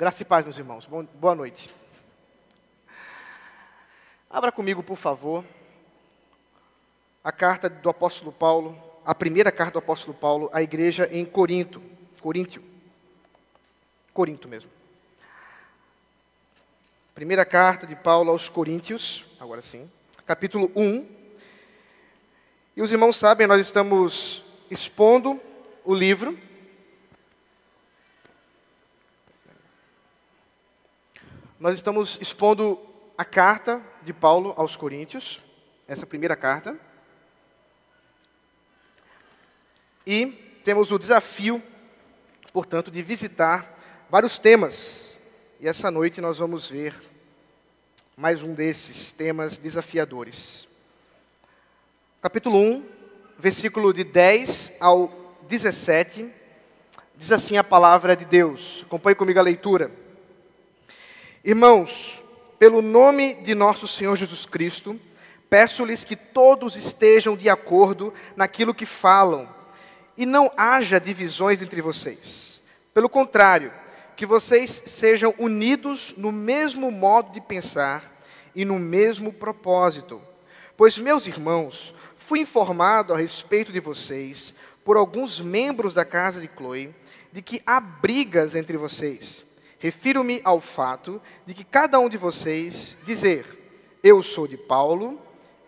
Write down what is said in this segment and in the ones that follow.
Graça e paz, meus irmãos. Boa noite. Abra comigo, por favor, a carta do apóstolo Paulo, a primeira carta do apóstolo Paulo à igreja em Corinto. Coríntio. Corinto mesmo. Primeira carta de Paulo aos Coríntios, agora sim, capítulo 1. E os irmãos sabem, nós estamos expondo o livro Nós estamos expondo a carta de Paulo aos Coríntios, essa primeira carta. E temos o desafio, portanto, de visitar vários temas. E essa noite nós vamos ver mais um desses temas desafiadores. Capítulo 1, versículo de 10 ao 17, diz assim a palavra de Deus. Acompanhe comigo a leitura. Irmãos, pelo nome de nosso Senhor Jesus Cristo, peço-lhes que todos estejam de acordo naquilo que falam e não haja divisões entre vocês. Pelo contrário, que vocês sejam unidos no mesmo modo de pensar e no mesmo propósito. Pois, meus irmãos, fui informado a respeito de vocês por alguns membros da casa de Chloe de que há brigas entre vocês. Refiro-me ao fato de que cada um de vocês dizer: Eu sou de Paulo,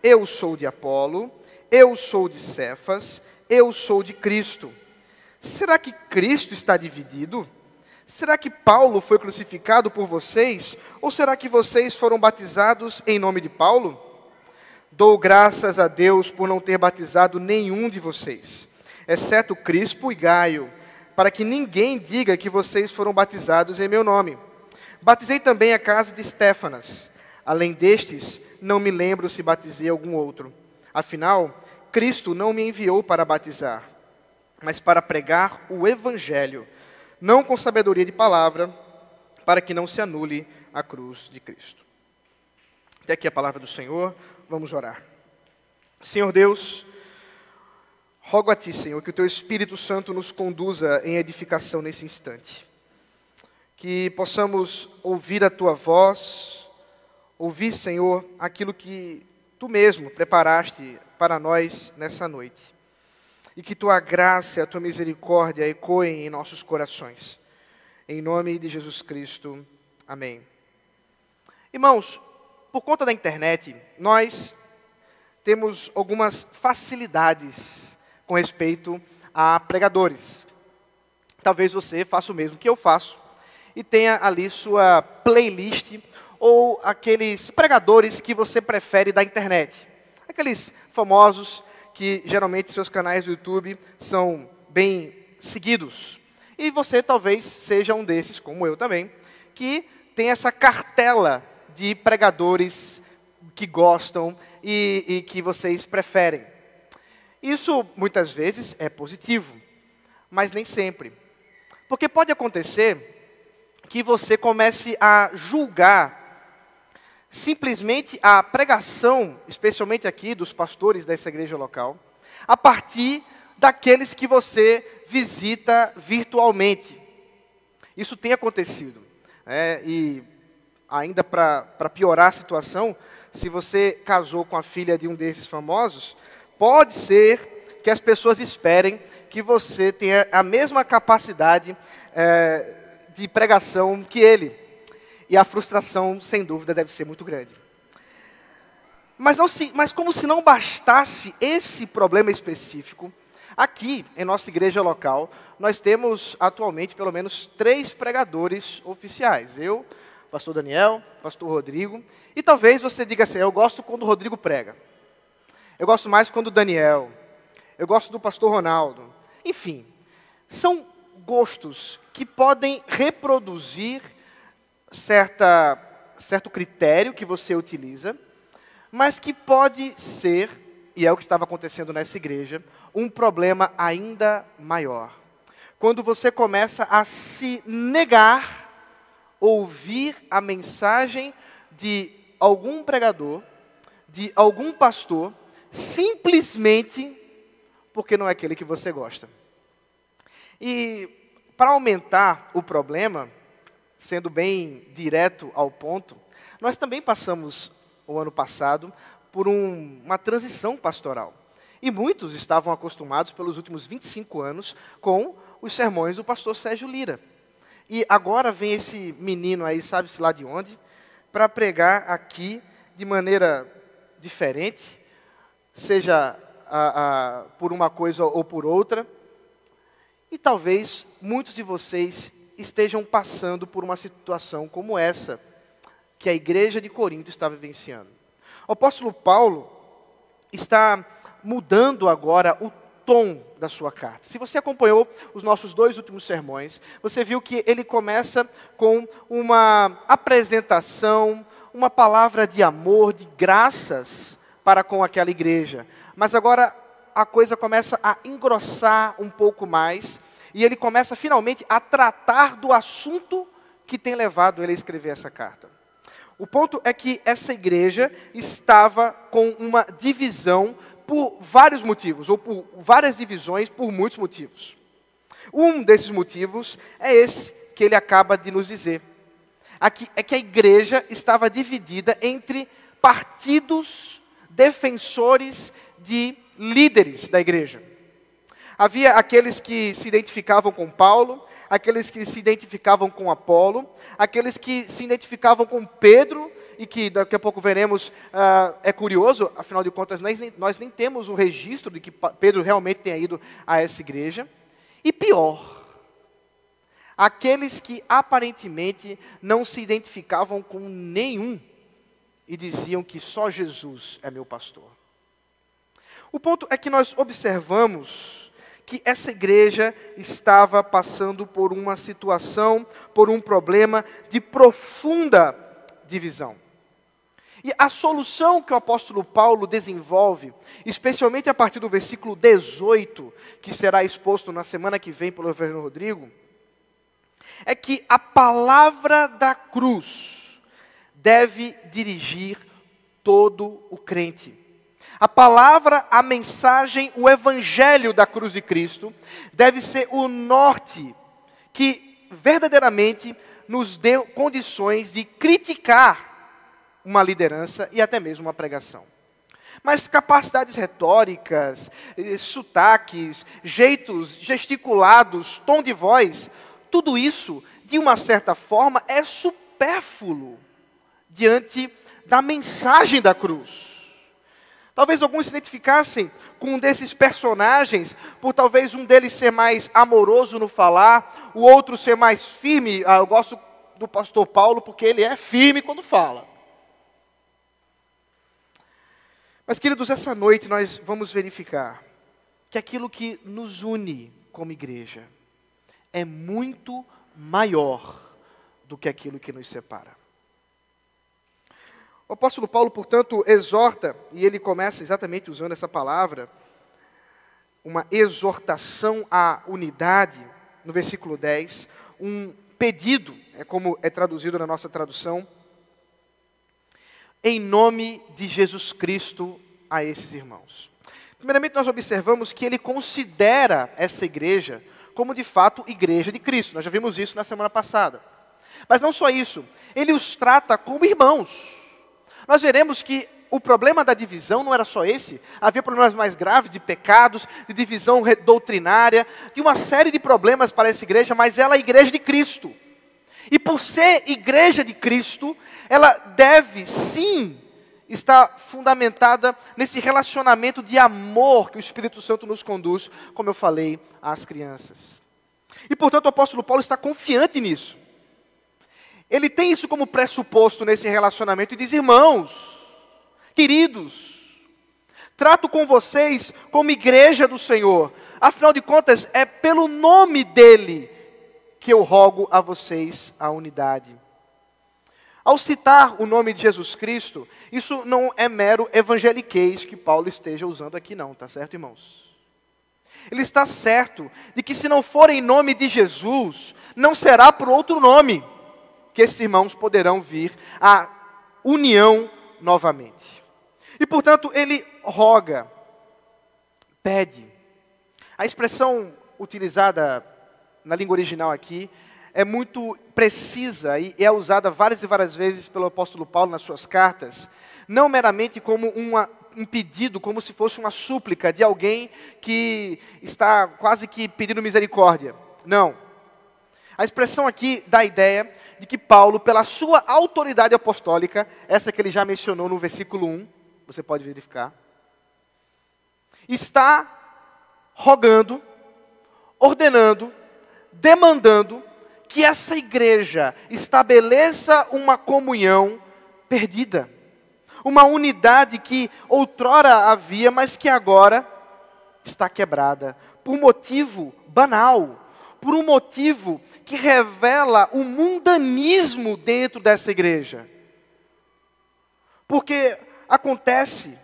eu sou de Apolo, eu sou de Cefas, eu sou de Cristo. Será que Cristo está dividido? Será que Paulo foi crucificado por vocês? Ou será que vocês foram batizados em nome de Paulo? Dou graças a Deus por não ter batizado nenhum de vocês, exceto Crispo e Gaio para que ninguém diga que vocês foram batizados em meu nome. Batizei também a casa de Stefanas. Além destes, não me lembro se batizei algum outro. Afinal, Cristo não me enviou para batizar, mas para pregar o Evangelho, não com sabedoria de palavra, para que não se anule a cruz de Cristo. Até aqui a palavra do Senhor, vamos orar. Senhor Deus, Rogo a Ti, Senhor, que o Teu Espírito Santo nos conduza em edificação nesse instante. Que possamos ouvir a Tua voz, ouvir, Senhor, aquilo que Tu mesmo preparaste para nós nessa noite. E que Tua graça e a Tua misericórdia ecoem em nossos corações. Em nome de Jesus Cristo. Amém. Irmãos, por conta da internet, nós temos algumas facilidades com respeito a pregadores. Talvez você faça o mesmo que eu faço e tenha ali sua playlist ou aqueles pregadores que você prefere da internet. Aqueles famosos que geralmente seus canais do YouTube são bem seguidos. E você talvez seja um desses, como eu também, que tem essa cartela de pregadores que gostam e, e que vocês preferem. Isso muitas vezes é positivo, mas nem sempre. Porque pode acontecer que você comece a julgar simplesmente a pregação, especialmente aqui dos pastores dessa igreja local, a partir daqueles que você visita virtualmente. Isso tem acontecido. É, e ainda para piorar a situação, se você casou com a filha de um desses famosos, pode ser que as pessoas esperem que você tenha a mesma capacidade é, de pregação que ele. E a frustração, sem dúvida, deve ser muito grande. Mas, não se, mas como se não bastasse esse problema específico, aqui em nossa igreja local, nós temos atualmente pelo menos três pregadores oficiais. Eu, pastor Daniel, pastor Rodrigo, e talvez você diga assim, eu gosto quando o Rodrigo prega. Eu gosto mais quando o Daniel. Eu gosto do pastor Ronaldo. Enfim, são gostos que podem reproduzir certa, certo critério que você utiliza, mas que pode ser, e é o que estava acontecendo nessa igreja, um problema ainda maior. Quando você começa a se negar ouvir a mensagem de algum pregador, de algum pastor, simplesmente porque não é aquele que você gosta. E para aumentar o problema, sendo bem direto ao ponto, nós também passamos o ano passado por um, uma transição pastoral. E muitos estavam acostumados pelos últimos 25 anos com os sermões do pastor Sérgio Lira. E agora vem esse menino aí, sabe-se lá de onde, para pregar aqui de maneira diferente, seja a, a, por uma coisa ou por outra. E talvez muitos de vocês estejam passando por uma situação como essa que a igreja de Corinto está vivenciando. O apóstolo Paulo está mudando agora o tom da sua carta. Se você acompanhou os nossos dois últimos sermões, você viu que ele começa com uma apresentação, uma palavra de amor, de graças para com aquela igreja. Mas agora a coisa começa a engrossar um pouco mais e ele começa finalmente a tratar do assunto que tem levado ele a escrever essa carta. O ponto é que essa igreja estava com uma divisão por vários motivos, ou por várias divisões por muitos motivos. Um desses motivos é esse que ele acaba de nos dizer. Aqui é que a igreja estava dividida entre partidos defensores de líderes da igreja. Havia aqueles que se identificavam com Paulo, aqueles que se identificavam com Apolo, aqueles que se identificavam com Pedro, e que daqui a pouco veremos, uh, é curioso, afinal de contas, nós nem, nós nem temos o registro de que Pedro realmente tenha ido a essa igreja. E pior, aqueles que aparentemente não se identificavam com nenhum e diziam que só Jesus é meu pastor. O ponto é que nós observamos que essa igreja estava passando por uma situação, por um problema de profunda divisão. E a solução que o apóstolo Paulo desenvolve, especialmente a partir do versículo 18, que será exposto na semana que vem pelo reverendo Rodrigo, é que a palavra da cruz deve dirigir todo o crente. A palavra, a mensagem, o evangelho da cruz de Cristo deve ser o norte que verdadeiramente nos deu condições de criticar uma liderança e até mesmo uma pregação. Mas capacidades retóricas, eh, sotaques, jeitos gesticulados, tom de voz, tudo isso, de uma certa forma, é supérfluo diante da mensagem da cruz. Talvez alguns se identificassem com um desses personagens, por talvez um deles ser mais amoroso no falar, o outro ser mais firme. Ah, eu gosto do pastor Paulo porque ele é firme quando fala. Mas, queridos, essa noite nós vamos verificar que aquilo que nos une como igreja é muito maior do que aquilo que nos separa. O apóstolo Paulo, portanto, exorta, e ele começa exatamente usando essa palavra, uma exortação à unidade, no versículo 10, um pedido, é como é traduzido na nossa tradução, em nome de Jesus Cristo a esses irmãos. Primeiramente, nós observamos que ele considera essa igreja como de fato igreja de Cristo. Nós já vimos isso na semana passada. Mas não só isso, ele os trata como irmãos. Nós veremos que o problema da divisão não era só esse, havia problemas mais graves de pecados, de divisão doutrinária, de uma série de problemas para essa igreja, mas ela é a igreja de Cristo. E por ser igreja de Cristo, ela deve sim estar fundamentada nesse relacionamento de amor que o Espírito Santo nos conduz, como eu falei às crianças. E portanto o apóstolo Paulo está confiante nisso. Ele tem isso como pressuposto nesse relacionamento e diz: irmãos, queridos, trato com vocês como igreja do Senhor. Afinal de contas, é pelo nome dele que eu rogo a vocês a unidade. Ao citar o nome de Jesus Cristo, isso não é mero evangeliquez que Paulo esteja usando aqui, não, tá certo, irmãos? Ele está certo de que se não for em nome de Jesus, não será por outro nome que esses irmãos poderão vir à união novamente. E portanto, ele roga, pede. A expressão utilizada na língua original aqui é muito precisa e é usada várias e várias vezes pelo apóstolo Paulo nas suas cartas, não meramente como uma, um pedido, como se fosse uma súplica de alguém que está quase que pedindo misericórdia. Não. A expressão aqui dá a ideia de que Paulo, pela sua autoridade apostólica, essa que ele já mencionou no versículo 1, você pode verificar, está rogando, ordenando, demandando que essa igreja estabeleça uma comunhão perdida. Uma unidade que outrora havia, mas que agora está quebrada. Por motivo banal. Por um motivo que revela o mundanismo dentro dessa igreja. Porque acontece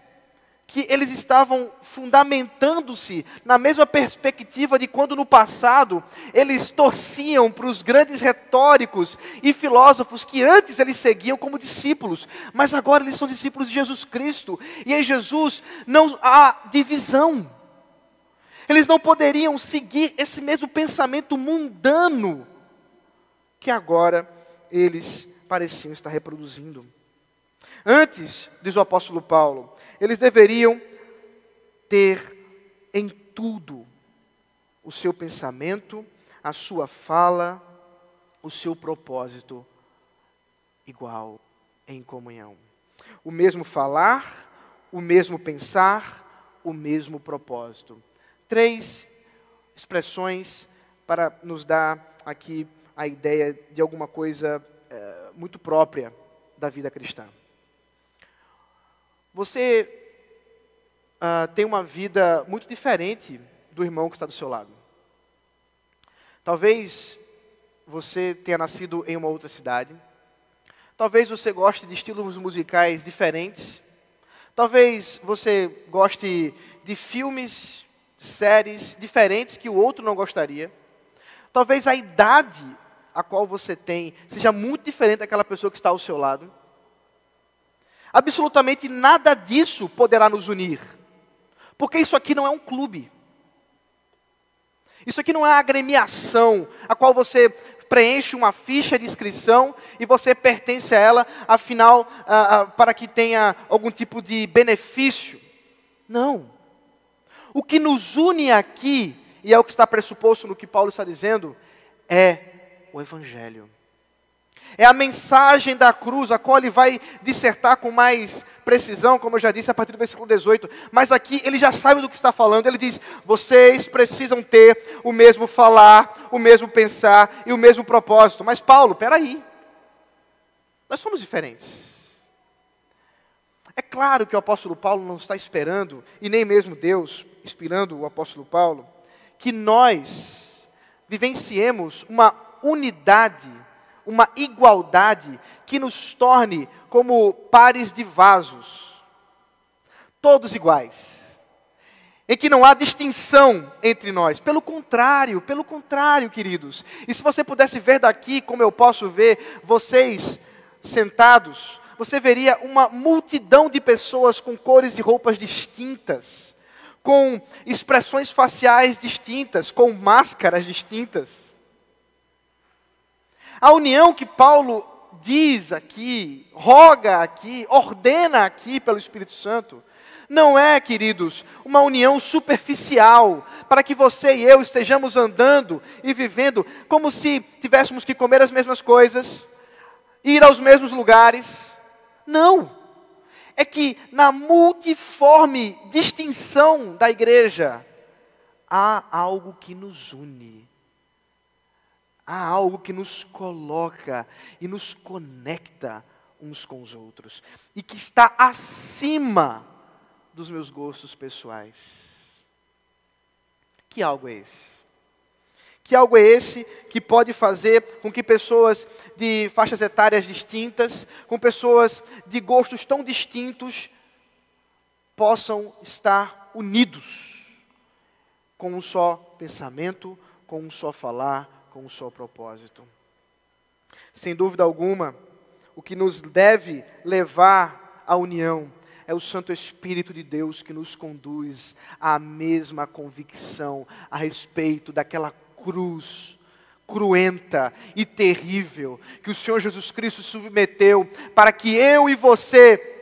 que eles estavam fundamentando-se na mesma perspectiva de quando no passado eles torciam para os grandes retóricos e filósofos que antes eles seguiam como discípulos, mas agora eles são discípulos de Jesus Cristo, e em Jesus não há divisão. Eles não poderiam seguir esse mesmo pensamento mundano que agora eles pareciam estar reproduzindo. Antes, diz o apóstolo Paulo, eles deveriam ter em tudo o seu pensamento, a sua fala, o seu propósito igual em comunhão. O mesmo falar, o mesmo pensar, o mesmo propósito. Três expressões para nos dar aqui a ideia de alguma coisa é, muito própria da vida cristã. Você uh, tem uma vida muito diferente do irmão que está do seu lado. Talvez você tenha nascido em uma outra cidade. Talvez você goste de estilos musicais diferentes. Talvez você goste de filmes, séries diferentes que o outro não gostaria. Talvez a idade a qual você tem seja muito diferente daquela pessoa que está ao seu lado. Absolutamente nada disso poderá nos unir. Porque isso aqui não é um clube. Isso aqui não é uma agremiação a qual você preenche uma ficha de inscrição e você pertence a ela, afinal, para que tenha algum tipo de benefício. Não. O que nos une aqui, e é o que está pressuposto no que Paulo está dizendo, é o Evangelho. É a mensagem da cruz, a qual ele vai dissertar com mais precisão, como eu já disse, a partir do versículo 18. Mas aqui ele já sabe do que está falando. Ele diz: vocês precisam ter o mesmo falar, o mesmo pensar e o mesmo propósito. Mas, Paulo, peraí. Nós somos diferentes. É claro que o apóstolo Paulo não está esperando, e nem mesmo Deus, inspirando o apóstolo Paulo, que nós vivenciemos uma unidade uma igualdade que nos torne como pares de vasos, todos iguais, em que não há distinção entre nós. Pelo contrário, pelo contrário, queridos. E se você pudesse ver daqui, como eu posso ver vocês sentados, você veria uma multidão de pessoas com cores e roupas distintas, com expressões faciais distintas, com máscaras distintas. A união que Paulo diz aqui, roga aqui, ordena aqui pelo Espírito Santo, não é, queridos, uma união superficial, para que você e eu estejamos andando e vivendo como se tivéssemos que comer as mesmas coisas, ir aos mesmos lugares. Não. É que na multiforme distinção da igreja, há algo que nos une há algo que nos coloca e nos conecta uns com os outros e que está acima dos meus gostos pessoais. Que algo é esse? Que algo é esse que pode fazer com que pessoas de faixas etárias distintas, com pessoas de gostos tão distintos, possam estar unidos com um só pensamento, com um só falar, com um só propósito. Sem dúvida alguma, o que nos deve levar à união é o Santo Espírito de Deus que nos conduz à mesma convicção a respeito daquela cruz cruenta e terrível que o Senhor Jesus Cristo submeteu para que eu e você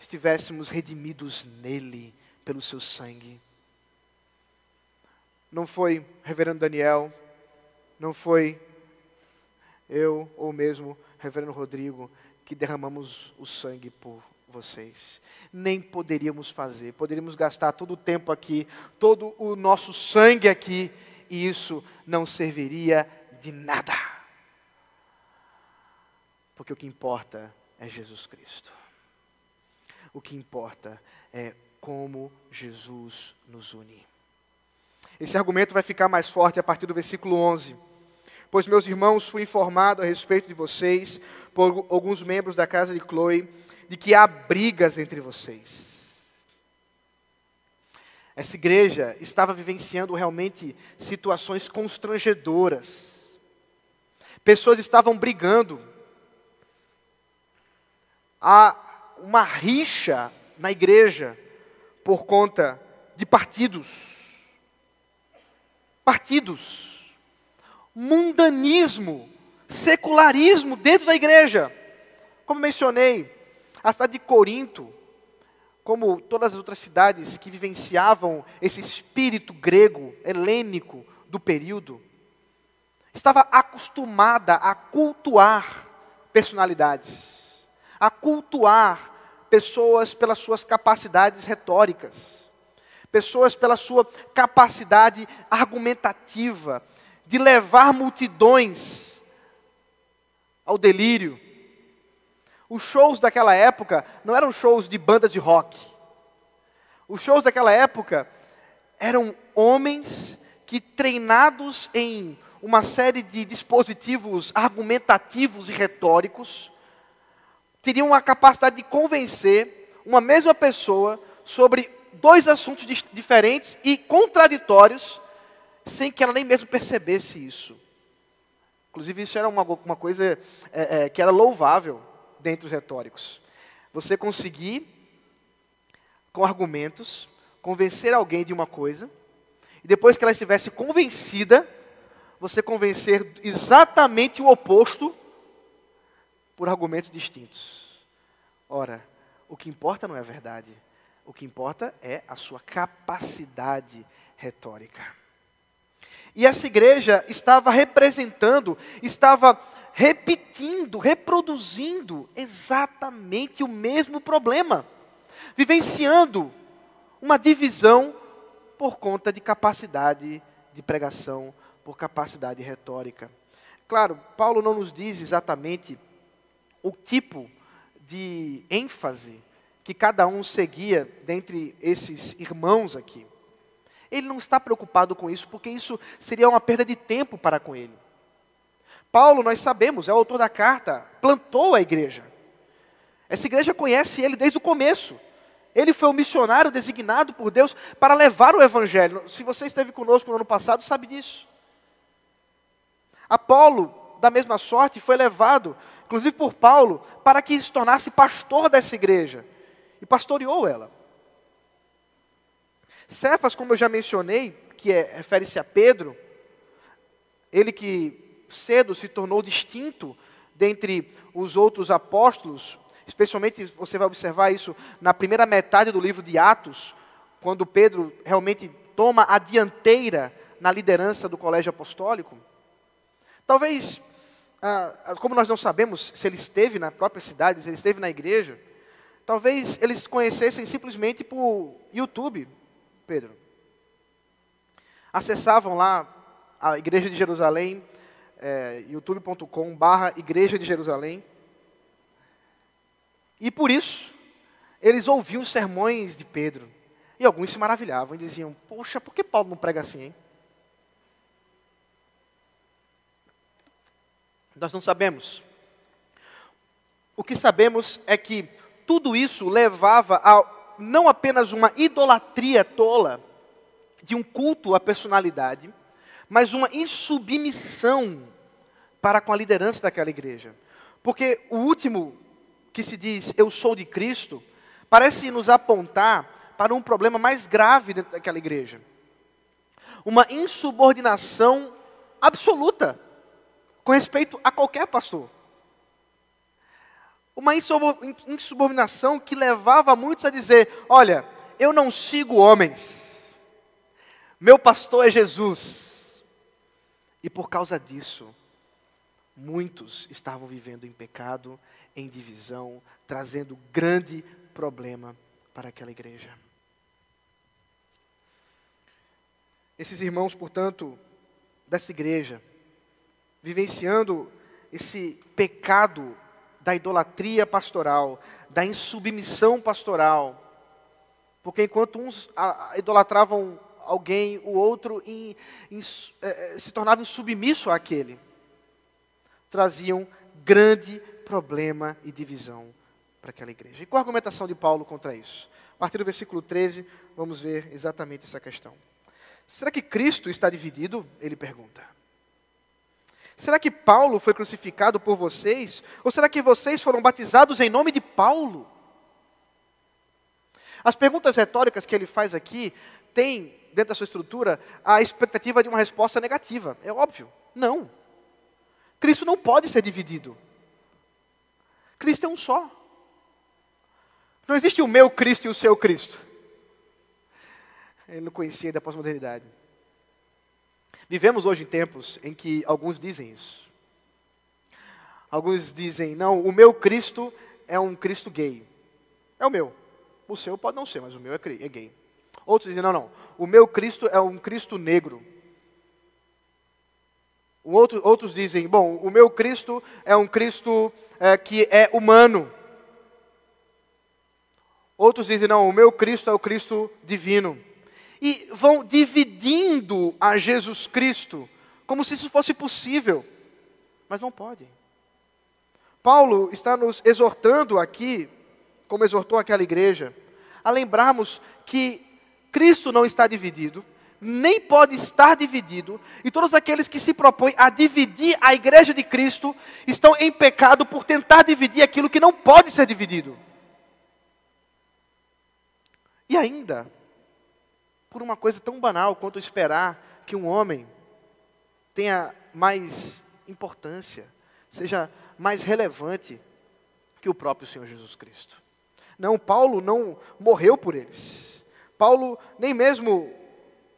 estivéssemos redimidos nele pelo seu sangue. Não foi Reverendo Daniel, não foi eu ou mesmo Reverendo Rodrigo que derramamos o sangue por vocês. Nem poderíamos fazer, poderíamos gastar todo o tempo aqui, todo o nosso sangue aqui, e isso não serviria de nada. Porque o que importa é Jesus Cristo. O que importa é como Jesus nos une. Esse argumento vai ficar mais forte a partir do versículo 11. Pois, meus irmãos, fui informado a respeito de vocês por alguns membros da casa de Chloe de que há brigas entre vocês. Essa igreja estava vivenciando realmente situações constrangedoras. Pessoas estavam brigando. Há uma rixa na igreja por conta de partidos. Partidos. Mundanismo, secularismo dentro da igreja. Como mencionei, a cidade de Corinto, como todas as outras cidades que vivenciavam esse espírito grego, helênico do período, estava acostumada a cultuar personalidades, a cultuar pessoas pelas suas capacidades retóricas, pessoas pela sua capacidade argumentativa de levar multidões ao delírio. Os shows daquela época não eram shows de bandas de rock. Os shows daquela época eram homens que, treinados em uma série de dispositivos argumentativos e retóricos, teriam a capacidade de convencer uma mesma pessoa sobre dois assuntos diferentes e contraditórios, sem que ela nem mesmo percebesse isso. Inclusive, isso era uma, uma coisa é, é, que era louvável dentre os retóricos. Você conseguir, com argumentos, convencer alguém de uma coisa, e depois que ela estivesse convencida, você convencer exatamente o oposto por argumentos distintos. Ora, o que importa não é a verdade, o que importa é a sua capacidade retórica. E essa igreja estava representando, estava repetindo, reproduzindo exatamente o mesmo problema, vivenciando uma divisão por conta de capacidade de pregação, por capacidade retórica. Claro, Paulo não nos diz exatamente o tipo de ênfase que cada um seguia dentre esses irmãos aqui. Ele não está preocupado com isso, porque isso seria uma perda de tempo para com ele. Paulo, nós sabemos, é o autor da carta, plantou a igreja. Essa igreja conhece ele desde o começo. Ele foi o missionário designado por Deus para levar o evangelho. Se você esteve conosco no ano passado, sabe disso. Apolo, da mesma sorte, foi levado inclusive por Paulo, para que se tornasse pastor dessa igreja. E pastoreou ela. Cefas, como eu já mencionei, que é, refere-se a Pedro, ele que cedo se tornou distinto dentre os outros apóstolos, especialmente você vai observar isso na primeira metade do livro de Atos, quando Pedro realmente toma a dianteira na liderança do colégio apostólico. Talvez ah, ah, como nós não sabemos se ele esteve na própria cidade, se ele esteve na igreja, talvez eles conhecessem simplesmente por YouTube, Pedro. Acessavam lá a Igreja de Jerusalém, é, youtube.com barra Igreja de Jerusalém. E por isso, eles ouviam os sermões de Pedro. E alguns se maravilhavam e diziam, poxa, por que Paulo não prega assim, hein? Nós não sabemos. O que sabemos é que tudo isso levava a não apenas uma idolatria tola, de um culto à personalidade, mas uma insubmissão para com a liderança daquela igreja. Porque o último que se diz, eu sou de Cristo, parece nos apontar para um problema mais grave dentro daquela igreja. Uma insubordinação absoluta com respeito a qualquer pastor. Uma insubordinação que levava muitos a dizer: olha, eu não sigo homens, meu pastor é Jesus. E por causa disso, muitos estavam vivendo em pecado, em divisão, trazendo grande problema para aquela igreja. Esses irmãos, portanto, dessa igreja, vivenciando esse pecado da idolatria pastoral, da insubmissão pastoral. Porque enquanto uns idolatravam alguém, o outro in, eh, se tornava insubmisso àquele. Traziam grande problema e divisão para aquela igreja. E qual a argumentação de Paulo contra isso? A partir do versículo 13, vamos ver exatamente essa questão. Será que Cristo está dividido? Ele pergunta. Será que Paulo foi crucificado por vocês? Ou será que vocês foram batizados em nome de Paulo? As perguntas retóricas que ele faz aqui têm, dentro da sua estrutura, a expectativa de uma resposta negativa. É óbvio. Não. Cristo não pode ser dividido. Cristo é um só. Não existe o meu Cristo e o seu Cristo. Ele não conhecia da pós-modernidade. Vivemos hoje em tempos em que alguns dizem isso. Alguns dizem, não, o meu Cristo é um Cristo gay. É o meu. O seu pode não ser, mas o meu é, é gay. Outros dizem, não, não, o meu Cristo é um Cristo negro. Outro, outros dizem, bom, o meu Cristo é um Cristo é, que é humano. Outros dizem, não, o meu Cristo é o Cristo divino e vão dividindo a Jesus Cristo, como se isso fosse possível, mas não pode. Paulo está nos exortando aqui, como exortou aquela igreja, a lembrarmos que Cristo não está dividido, nem pode estar dividido, e todos aqueles que se propõem a dividir a igreja de Cristo estão em pecado por tentar dividir aquilo que não pode ser dividido. E ainda, por uma coisa tão banal quanto esperar que um homem tenha mais importância, seja mais relevante que o próprio Senhor Jesus Cristo. Não, Paulo não morreu por eles. Paulo nem mesmo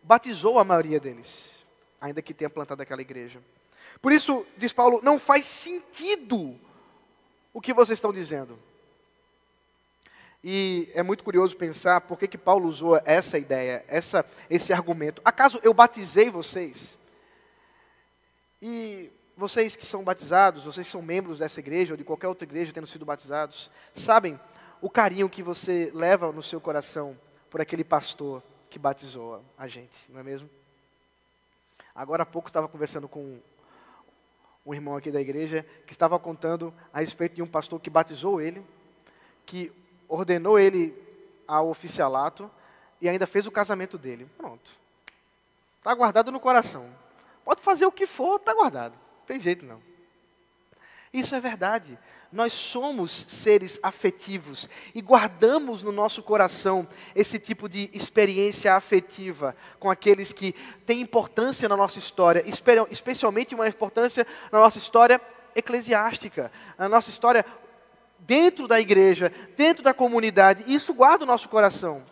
batizou a maioria deles, ainda que tenha plantado aquela igreja. Por isso, diz Paulo, não faz sentido o que vocês estão dizendo. E é muito curioso pensar por que, que Paulo usou essa ideia, essa, esse argumento. Acaso eu batizei vocês? E vocês que são batizados, vocês são membros dessa igreja ou de qualquer outra igreja tendo sido batizados, sabem o carinho que você leva no seu coração por aquele pastor que batizou a gente, não é mesmo? Agora há pouco estava conversando com um irmão aqui da igreja que estava contando a respeito de um pastor que batizou ele, que ordenou ele ao oficialato e ainda fez o casamento dele. Pronto. Está guardado no coração. Pode fazer o que for, está guardado. Não tem jeito não. Isso é verdade. Nós somos seres afetivos e guardamos no nosso coração esse tipo de experiência afetiva com aqueles que têm importância na nossa história, especialmente uma importância na nossa história eclesiástica, na nossa história dentro da igreja, dentro da comunidade, isso guarda o nosso coração.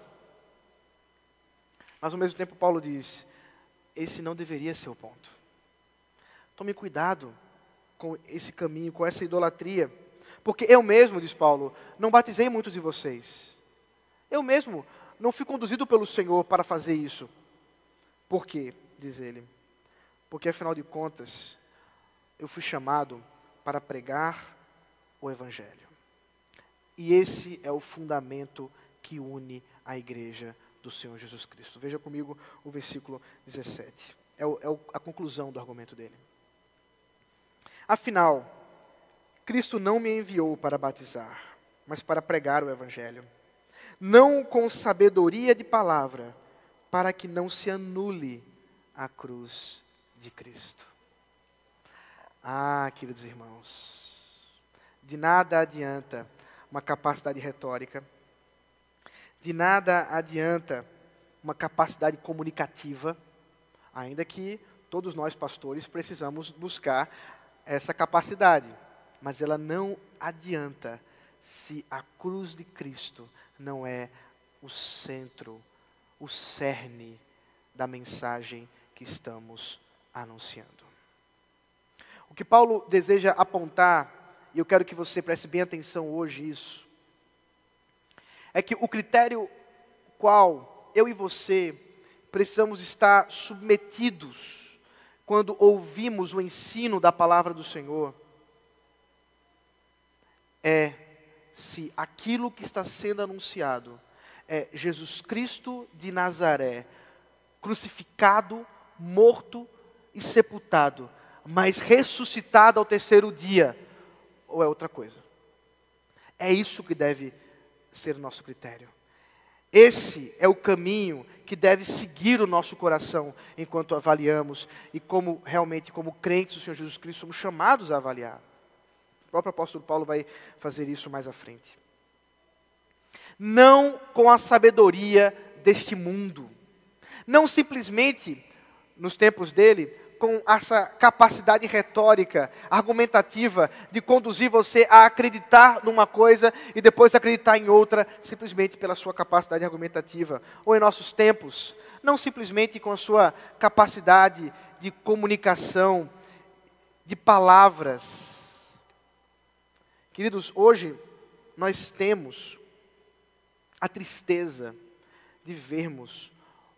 Mas ao mesmo tempo, Paulo diz: esse não deveria ser o ponto. Tome cuidado com esse caminho, com essa idolatria, porque eu mesmo, diz Paulo, não batizei muitos de vocês. Eu mesmo não fui conduzido pelo Senhor para fazer isso. Por quê? Diz ele. Porque afinal de contas, eu fui chamado para pregar o Evangelho. E esse é o fundamento que une a igreja do Senhor Jesus Cristo. Veja comigo o versículo 17. É, o, é a conclusão do argumento dele. Afinal, Cristo não me enviou para batizar, mas para pregar o Evangelho. Não com sabedoria de palavra, para que não se anule a cruz de Cristo. Ah, queridos irmãos, de nada adianta uma capacidade retórica. De nada adianta uma capacidade comunicativa, ainda que Todos nós, pastores, precisamos buscar essa capacidade, mas ela não adianta se a cruz de Cristo não é o centro, o cerne da mensagem que estamos anunciando. O que Paulo deseja apontar, e eu quero que você preste bem atenção hoje isso, é que o critério qual eu e você precisamos estar submetidos quando ouvimos o ensino da palavra do Senhor é se aquilo que está sendo anunciado é Jesus Cristo de Nazaré, crucificado, morto e sepultado, mas ressuscitado ao terceiro dia, ou é outra coisa. É isso que deve ser o nosso critério. Esse é o caminho que deve seguir o nosso coração enquanto avaliamos e como realmente como crentes do Senhor Jesus Cristo somos chamados a avaliar. O próprio apóstolo Paulo vai fazer isso mais à frente. Não com a sabedoria deste mundo. Não simplesmente nos tempos dele com essa capacidade retórica, argumentativa, de conduzir você a acreditar numa coisa e depois acreditar em outra, simplesmente pela sua capacidade argumentativa. Ou em nossos tempos, não simplesmente com a sua capacidade de comunicação, de palavras. Queridos, hoje nós temos a tristeza de vermos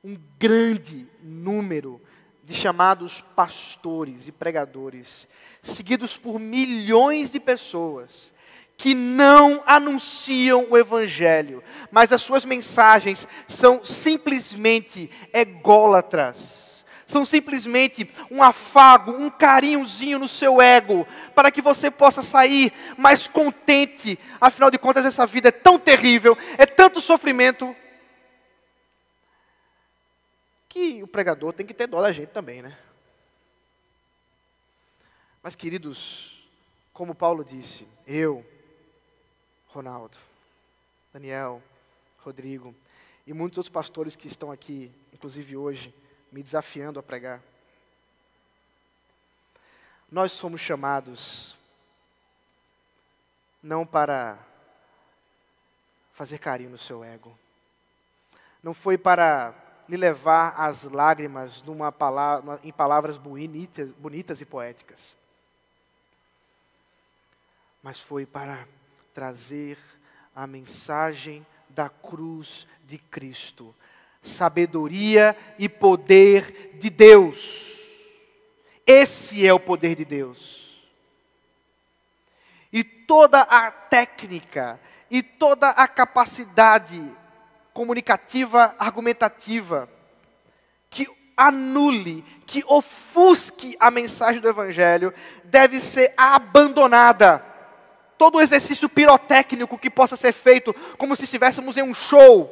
um grande número de chamados pastores e pregadores, seguidos por milhões de pessoas que não anunciam o Evangelho, mas as suas mensagens são simplesmente ególatras, são simplesmente um afago, um carinhozinho no seu ego, para que você possa sair mais contente. Afinal de contas, essa vida é tão terrível, é tanto sofrimento, que o pregador tem que ter dó da gente também, né? Mas, queridos, como Paulo disse, eu, Ronaldo, Daniel, Rodrigo e muitos outros pastores que estão aqui, inclusive hoje, me desafiando a pregar. Nós somos chamados não para fazer carinho no seu ego, não foi para lhe levar às lágrimas palavra, em palavras bonitas, bonitas e poéticas. Mas foi para trazer a mensagem da cruz de Cristo, sabedoria e poder de Deus. Esse é o poder de Deus. E toda a técnica e toda a capacidade comunicativa, argumentativa, que anule, que ofusque a mensagem do Evangelho, deve ser abandonada. Todo exercício pirotécnico que possa ser feito, como se estivéssemos em um show,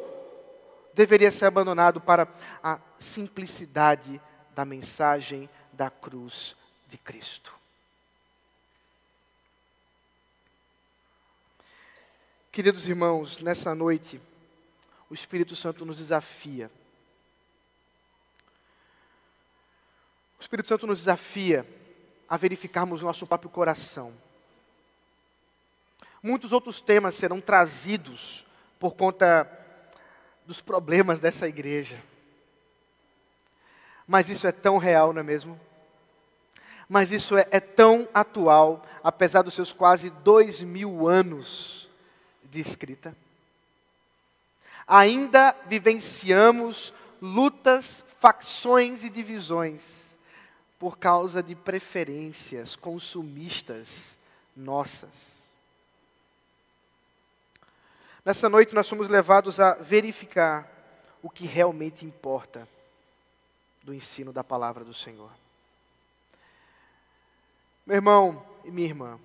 deveria ser abandonado para a simplicidade da mensagem da cruz de Cristo. Queridos irmãos, nessa noite, o Espírito Santo nos desafia. O Espírito Santo nos desafia a verificarmos o nosso próprio coração. Muitos outros temas serão trazidos por conta dos problemas dessa igreja. Mas isso é tão real, não é mesmo? Mas isso é, é tão atual, apesar dos seus quase dois mil anos de escrita ainda vivenciamos lutas, facções e divisões por causa de preferências consumistas nossas. Nessa noite nós somos levados a verificar o que realmente importa do ensino da palavra do Senhor. Meu irmão e minha irmã,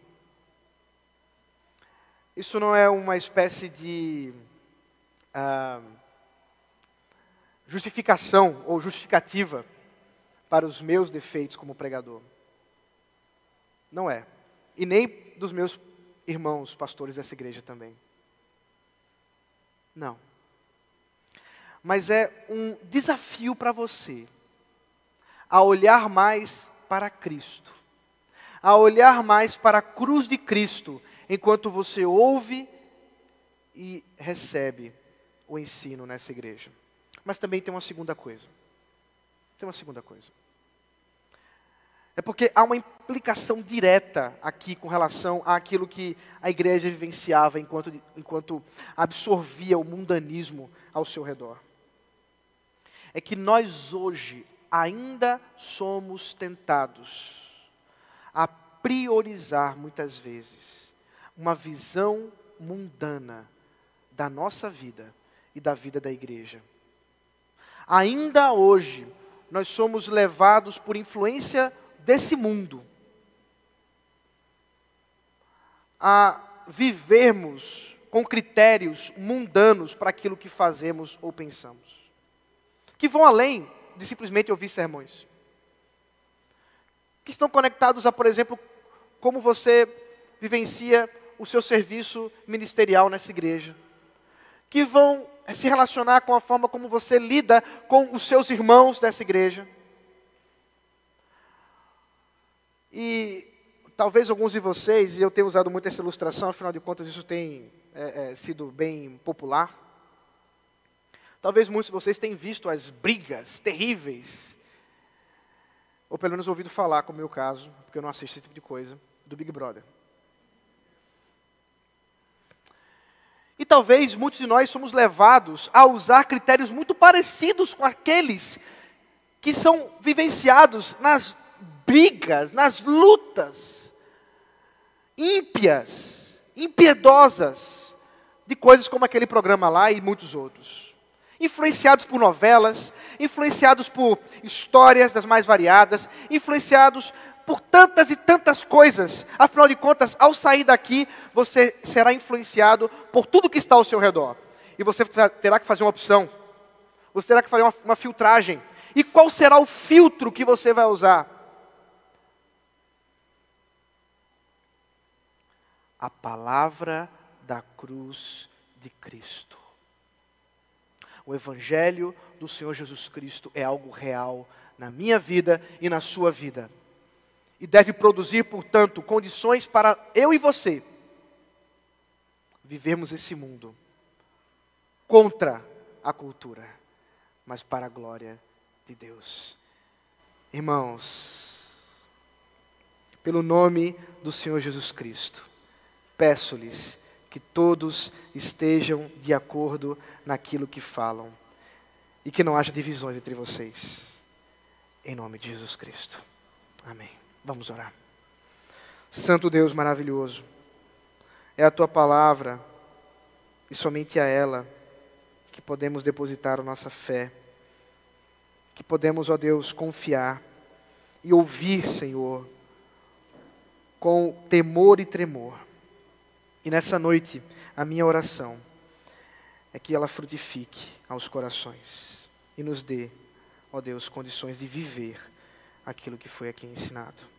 isso não é uma espécie de ah, justificação ou justificativa para os meus defeitos como pregador. Não é. E nem dos meus irmãos pastores dessa igreja também. Não. Mas é um desafio para você a olhar mais para Cristo, a olhar mais para a cruz de Cristo, enquanto você ouve e recebe o ensino nessa igreja. Mas também tem uma segunda coisa. Tem uma segunda coisa. É porque há uma implicação direta aqui com relação àquilo que a igreja vivenciava enquanto, enquanto absorvia o mundanismo ao seu redor. É que nós hoje ainda somos tentados a priorizar muitas vezes uma visão mundana da nossa vida e da vida da igreja. Ainda hoje, nós somos levados por influência desse mundo a vivermos com critérios mundanos para aquilo que fazemos ou pensamos, que vão além de simplesmente ouvir sermões, que estão conectados a, por exemplo, como você vivencia o seu serviço ministerial nessa igreja, que vão se relacionar com a forma como você lida com os seus irmãos dessa igreja E talvez alguns de vocês, e eu tenho usado muito essa ilustração, afinal de contas isso tem é, é, sido bem popular. Talvez muitos de vocês tenham visto as brigas terríveis, ou pelo menos ouvido falar, como é o meu caso, porque eu não assisto esse tipo de coisa, do Big Brother. Talvez muitos de nós somos levados a usar critérios muito parecidos com aqueles que são vivenciados nas brigas, nas lutas ímpias, impiedosas, de coisas como aquele programa lá e muitos outros. Influenciados por novelas, influenciados por histórias das mais variadas, influenciados por tantas e tantas coisas. Afinal de contas, ao sair daqui, você será influenciado por tudo que está ao seu redor. E você terá que fazer uma opção. Você terá que fazer uma, uma filtragem. E qual será o filtro que você vai usar? a palavra da cruz de Cristo. O Evangelho do Senhor Jesus Cristo é algo real na minha vida e na sua vida. E deve produzir, portanto, condições para eu e você vivermos esse mundo contra a cultura, mas para a glória de Deus. Irmãos, pelo nome do Senhor Jesus Cristo, peço-lhes que todos estejam de acordo naquilo que falam e que não haja divisões entre vocês. Em nome de Jesus Cristo. Amém. Vamos orar. Santo Deus maravilhoso, é a tua palavra e somente a ela que podemos depositar a nossa fé, que podemos, ó Deus, confiar e ouvir, Senhor, com temor e tremor e nessa noite, a minha oração é que ela frutifique aos corações e nos dê, ó Deus, condições de viver aquilo que foi aqui ensinado.